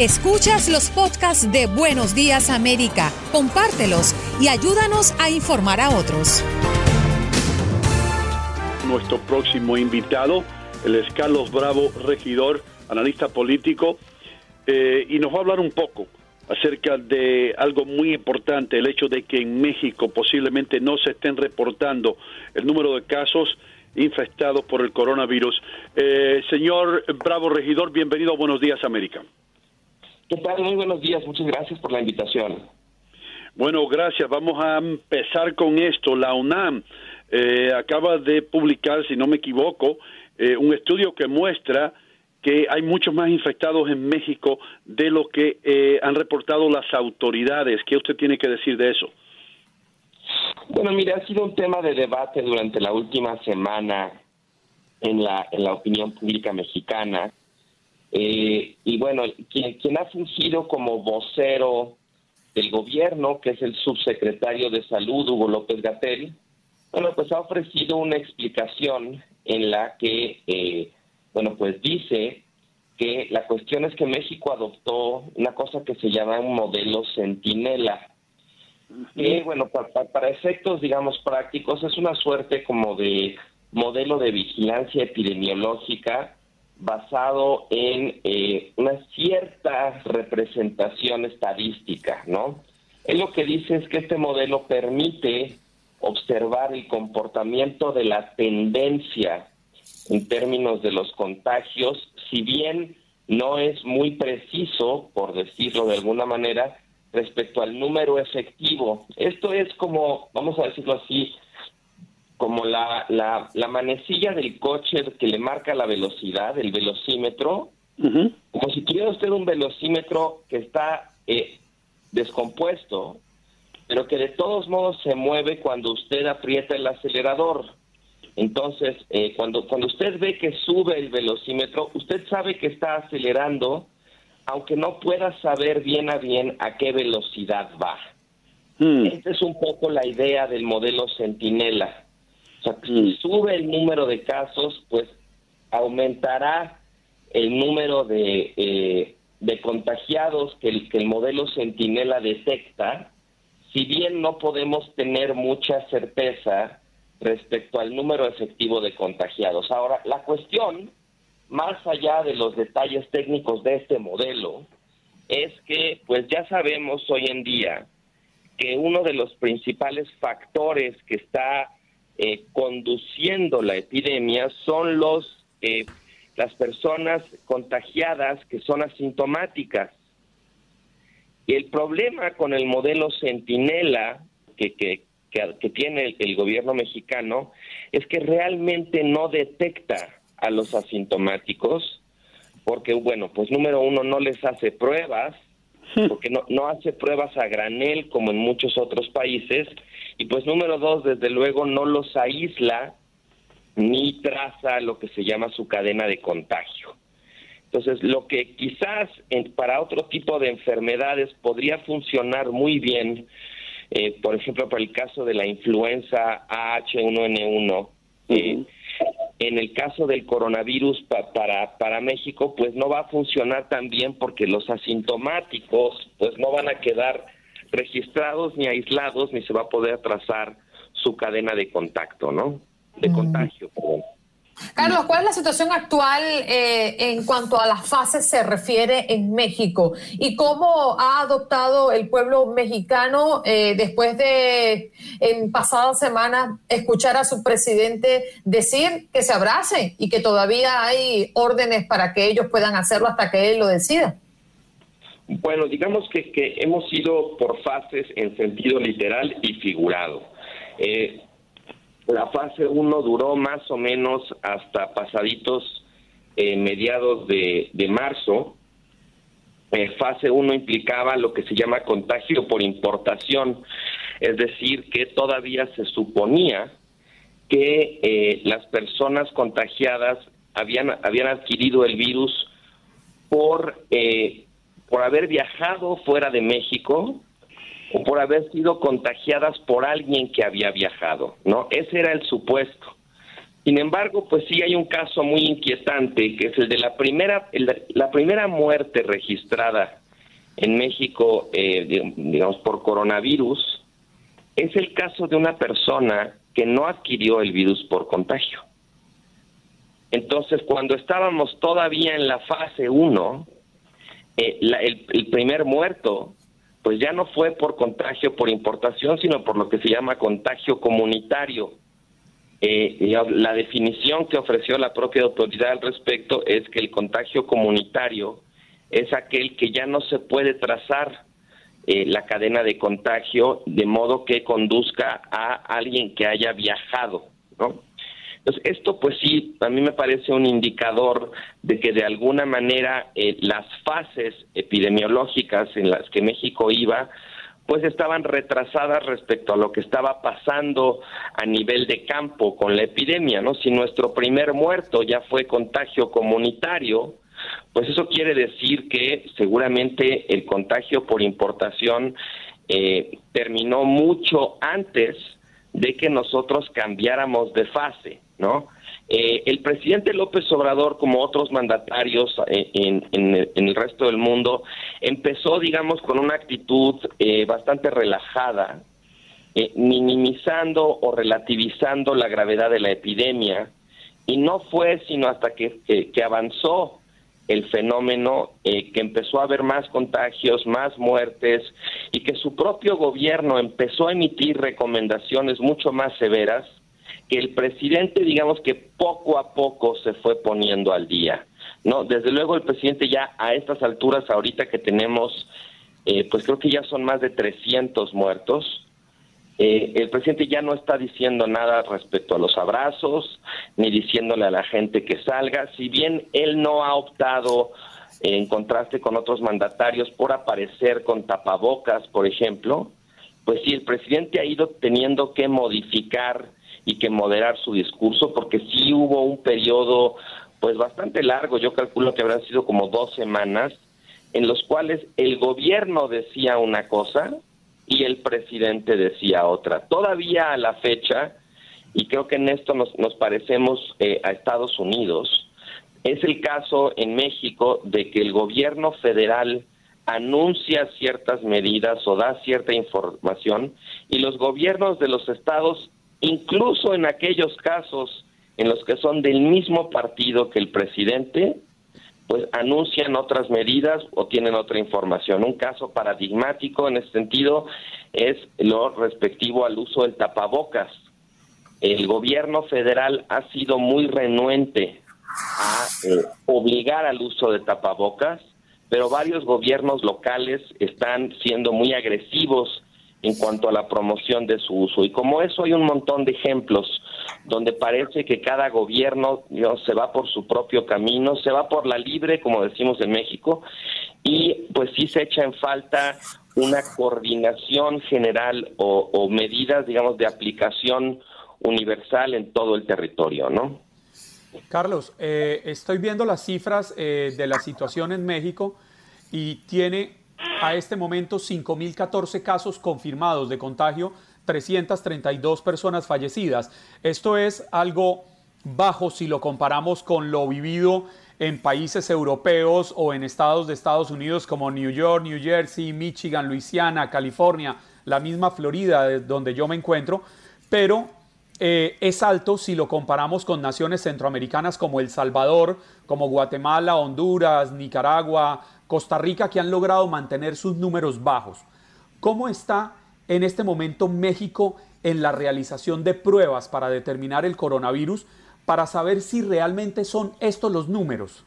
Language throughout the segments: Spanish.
Escuchas los podcasts de Buenos Días América, compártelos y ayúdanos a informar a otros. Nuestro próximo invitado, el es Carlos Bravo, regidor, analista político, eh, y nos va a hablar un poco acerca de algo muy importante, el hecho de que en México posiblemente no se estén reportando el número de casos infectados por el coronavirus. Eh, señor Bravo Regidor, bienvenido a Buenos Días América. ¿Qué tal? Muy buenos días, muchas gracias por la invitación. Bueno, gracias. Vamos a empezar con esto. La UNAM eh, acaba de publicar, si no me equivoco, eh, un estudio que muestra que hay muchos más infectados en México de lo que eh, han reportado las autoridades. ¿Qué usted tiene que decir de eso? Bueno, mire, ha sido un tema de debate durante la última semana en la, en la opinión pública mexicana. Eh, y bueno, quien, quien ha fungido como vocero del gobierno, que es el subsecretario de Salud, Hugo López Gatel, bueno, pues ha ofrecido una explicación en la que eh, bueno, pues dice que la cuestión es que México adoptó una cosa que se llama un modelo centinela. Que, bueno, para, efectos, digamos, prácticos, es una suerte como de modelo de vigilancia epidemiológica basado en eh, una cierta representación estadística, ¿no? Él lo que dice es que este modelo permite observar el comportamiento de la tendencia en términos de los contagios, si bien no es muy preciso, por decirlo de alguna manera, respecto al número efectivo. Esto es como, vamos a decirlo así, como la, la, la manecilla del coche que le marca la velocidad, el velocímetro, como si tuviera usted un velocímetro que está eh, descompuesto, pero que de todos modos se mueve cuando usted aprieta el acelerador. Entonces, eh, cuando, cuando usted ve que sube el velocímetro, usted sabe que está acelerando, aunque no pueda saber bien a bien a qué velocidad va. Hmm. Esta es un poco la idea del modelo Centinela. O sea, si sube el número de casos, pues aumentará el número de, eh, de contagiados que el, que el modelo Centinela detecta, si bien no podemos tener mucha certeza respecto al número efectivo de contagiados. Ahora, la cuestión, más allá de los detalles técnicos de este modelo, es que pues ya sabemos hoy en día que uno de los principales factores que está eh, conduciendo la epidemia son los eh, las personas contagiadas que son asintomáticas. Y el problema con el modelo Centinela, que, que, que, tiene el, gobierno mexicano es que realmente no detecta a los asintomáticos, porque, bueno, pues número uno, no les hace pruebas, porque no, no hace pruebas a granel como en muchos otros países, y pues número dos, desde luego, no los aísla ni traza lo que se llama su cadena de contagio. Entonces, lo que quizás para otro tipo de enfermedades podría funcionar muy bien eh, por ejemplo, para el caso de la influenza H1N1, eh, en el caso del coronavirus para, para México, pues no va a funcionar tan bien porque los asintomáticos pues no van a quedar registrados ni aislados ni se va a poder trazar su cadena de contacto, ¿no? De mm. contagio, Carlos, ¿cuál es la situación actual eh, en cuanto a las fases se refiere en México? ¿Y cómo ha adoptado el pueblo mexicano eh, después de en pasadas semanas escuchar a su presidente decir que se abracen y que todavía hay órdenes para que ellos puedan hacerlo hasta que él lo decida? Bueno, digamos que, que hemos ido por fases en sentido literal y figurado. Eh, la fase 1 duró más o menos hasta pasaditos eh, mediados de, marzo. Eh, fase 1 implicaba lo que se llama contagio por importación, es decir, que todavía se suponía que eh, las personas contagiadas habían, habían adquirido el virus por, por haber viajado fuera de México o por haber sido contagiadas por alguien que había viajado, ¿no? Ese era el supuesto. Sin embargo, pues sí hay un caso muy inquietante, que es el de la primera, la primera muerte registrada en México, eh, digamos, por coronavirus, es el caso de una persona que no adquirió el virus por contagio. Entonces, cuando estábamos todavía en la fase 1, eh, el, primer muerto, pues ya no fue por contagio por importación, sino por lo que se llama contagio comunitario. Eh, la definición que ofreció la propia autoridad al respecto es que el contagio comunitario es aquel que ya no se puede trazar eh, la cadena de contagio de modo que conduzca a alguien que haya viajado, ¿no? Entonces, esto pues sí, a mí me parece un indicador de que de alguna manera eh, las fases epidemiológicas en las que México iba, pues estaban retrasadas respecto a lo que estaba pasando a nivel de campo con la epidemia, ¿no? Si nuestro primer muerto ya fue contagio comunitario, pues eso quiere decir que seguramente el contagio por importación eh, terminó mucho antes de que nosotros cambiáramos de fase, ¿no? Eh, el presidente López Obrador, como otros mandatarios eh, en, el resto del mundo, empezó, digamos, con una actitud bastante relajada, minimizando o relativizando la gravedad de la epidemia, y no fue sino hasta que avanzó el fenómeno, eh, que empezó a haber más contagios, más muertes y que su propio gobierno empezó a emitir recomendaciones mucho más severas, que el presidente, digamos que poco a poco se fue poniendo al día. No, desde luego el presidente ya a estas alturas, ahorita que tenemos, eh, pues creo que ya son más de 300 muertos, eh, el presidente ya no está diciendo nada respecto a los abrazos, ni diciéndole a la gente que salga, si bien él no ha optado, en contraste con otros mandatarios, por aparecer con tapabocas, por ejemplo, pues sí, el presidente ha ido teniendo que modificar y que moderar su discurso, porque sí hubo un periodo pues bastante largo, yo calculo que habrán sido como dos semanas, en los cuales el gobierno decía una cosa, y el presidente decía otra. Todavía a la fecha, y creo que en esto nos, nos parecemos eh, a Estados Unidos, es el caso en México de que el gobierno federal anuncia ciertas medidas o da cierta información y los gobiernos de los estados, incluso en aquellos casos en los que son del mismo partido que el presidente, pues anuncian otras medidas o tienen otra información. Un caso paradigmático en ese sentido es lo respectivo al uso del tapabocas. El gobierno federal ha sido muy renuente a eh, obligar al uso de tapabocas, pero varios gobiernos locales están siendo muy agresivos en cuanto a la promoción de su uso. Y como eso hay un montón de ejemplos donde parece que cada gobierno se va por su propio camino, se va por la libre, como decimos en México, y pues sí se echa en falta una coordinación general o, medidas, digamos, de aplicación universal en todo el territorio, ¿no? Carlos, eh, estoy viendo las cifras eh, de la situación en México y tiene a este momento 5.014 casos confirmados de contagio, 332 personas fallecidas. Esto es algo bajo si lo comparamos con lo vivido en países europeos o en estados de Estados Unidos como New York, New Jersey, Michigan, Luisiana, California, la misma Florida donde yo me encuentro, pero eh, es alto si lo comparamos con naciones centroamericanas como El Salvador, como Guatemala, Honduras, Nicaragua, Costa Rica, que han logrado mantener sus números bajos. ¿Cómo está en este momento México en la realización de pruebas para determinar el coronavirus, para saber si realmente son estos los números?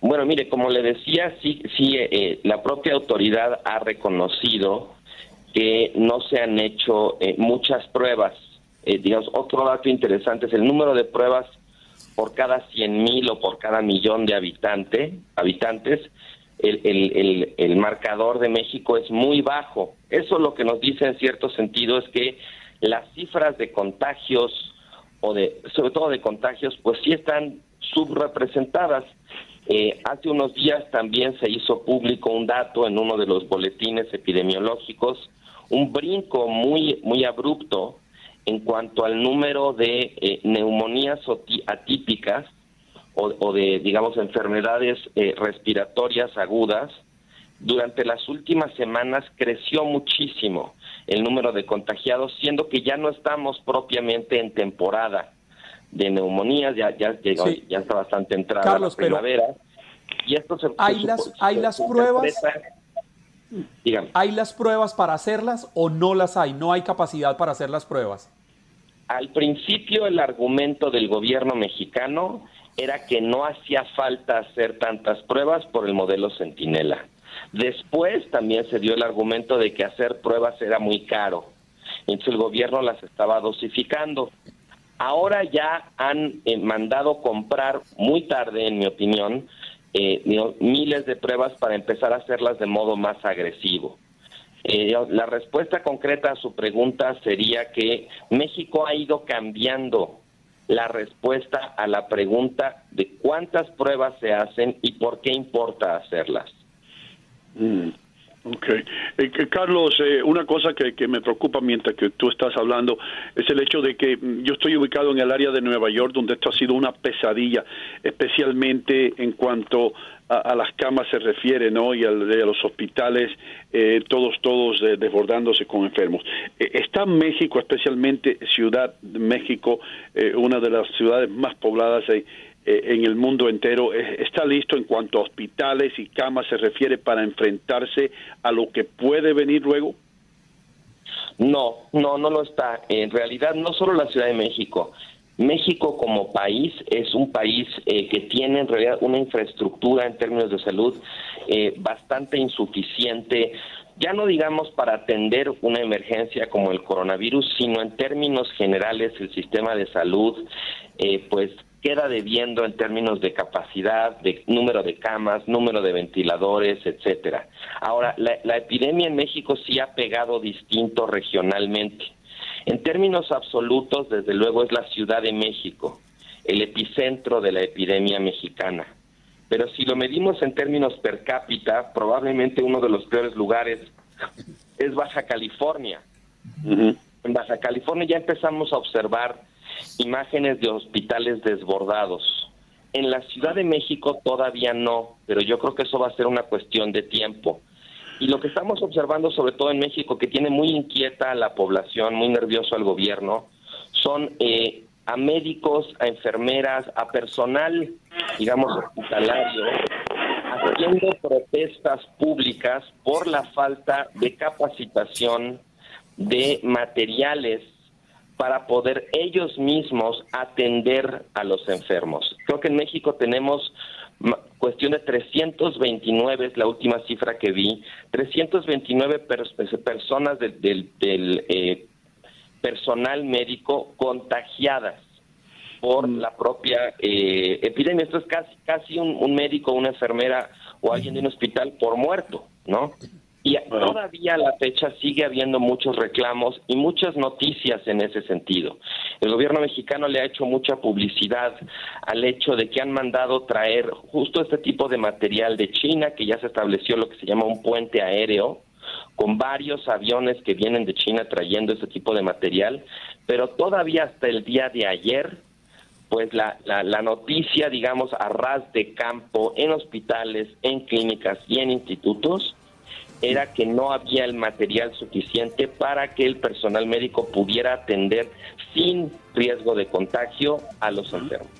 Bueno, mire, como le decía, sí, sí eh, la propia autoridad ha reconocido que no se han hecho eh, muchas pruebas. Eh, digamos, otro dato interesante es el número de pruebas por cada 100 mil o por cada millón de habitante, habitantes. El, el, el, marcador de México es muy bajo. Eso lo que nos dice en cierto sentido es que las cifras de contagios o de, sobre todo de contagios, pues sí están subrepresentadas. Eh, hace unos días también se hizo público un dato en uno de los boletines epidemiológicos un brinco muy, muy abrupto en cuanto al número de eh, neumonías atípicas o, de, digamos, enfermedades eh, respiratorias agudas, durante las últimas semanas creció muchísimo el número de contagiados, siendo que ya no estamos propiamente en temporada de neumonías, ya ya ya está bastante entrada la primavera. y esto se, hay las hay las pruebas ¿Hay las pruebas para hacerlas o no las hay? ¿No hay capacidad para hacer las pruebas? Al principio el argumento del gobierno mexicano era que no hacía falta hacer tantas pruebas por el modelo Centinela. Después también se dio el argumento de que hacer pruebas era muy caro. Entonces el gobierno las estaba dosificando. Ahora ya han eh, mandado comprar muy tarde, en mi opinión, eh, miles de pruebas para empezar a hacerlas de modo más agresivo. Eh, la respuesta concreta a su pregunta sería que México ha ido cambiando la respuesta a la pregunta de cuántas pruebas se hacen y por qué importa hacerlas. Mm, ok. Eh, Carlos, eh, una cosa que, que, me preocupa mientras que tú estás hablando es el hecho de que mm, yo estoy ubicado en el área de Nueva York donde esto ha sido una pesadilla, especialmente en cuanto a, las camas se refiere, ¿no? Y a, los hospitales, eh, todos, todos desbordándose con enfermos. está México, especialmente Ciudad de México, una de las ciudades más pobladas eh, en el mundo entero eh, está listo en cuanto a hospitales y camas se refiere para enfrentarse a lo que puede venir luego? No, no, no lo está. En realidad, no solo la Ciudad de México. México como país es un país eh, que tiene en realidad una infraestructura en términos de salud bastante insuficiente, ya no digamos para atender una emergencia como el coronavirus, sino en términos generales el sistema de salud, pues queda debiendo en términos de capacidad, de número de camas, número de ventiladores, etcétera. Ahora, la, epidemia en México sí ha pegado distinto regionalmente. En términos absolutos, desde luego, es la Ciudad de México, el epicentro de la epidemia mexicana. Pero si lo medimos en términos per cápita, probablemente uno de los peores lugares es Baja California. En Baja California ya empezamos a observar imágenes de hospitales desbordados. En la Ciudad de México todavía no, pero yo creo que eso va a ser una cuestión de tiempo. Y lo que estamos observando, sobre todo en México, que tiene muy inquieta a la población, muy nervioso al gobierno, son eh, a médicos, a enfermeras, a personal, digamos, hospitalario, haciendo protestas públicas por la falta de capacitación de materiales para poder ellos mismos atender a los enfermos. Creo que en México tenemos cuestión de 329, es la última cifra que vi, 329 personas del, eh, personal médico contagiadas por mm. la propia eh, epidemia. Esto es casi, casi un, un médico, una enfermera o alguien de un hospital por muerto, ¿no? Y todavía a la fecha sigue habiendo muchos reclamos y muchas noticias en ese sentido. El gobierno mexicano le ha hecho mucha publicidad al hecho de que han mandado traer justo este tipo de material de China, que ya se estableció lo que se llama un puente aéreo, con varios aviones que vienen de China trayendo este tipo de material, pero todavía hasta el día de ayer pues la, la, la, noticia, digamos, a ras de campo en hospitales, en clínicas y en institutos era que no había el material suficiente para que el personal médico pudiera atender sin riesgo de contagio a los enfermos.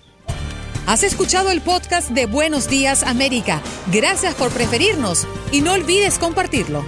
Has escuchado el podcast de Buenos Días América. Gracias por preferirnos y no olvides compartirlo.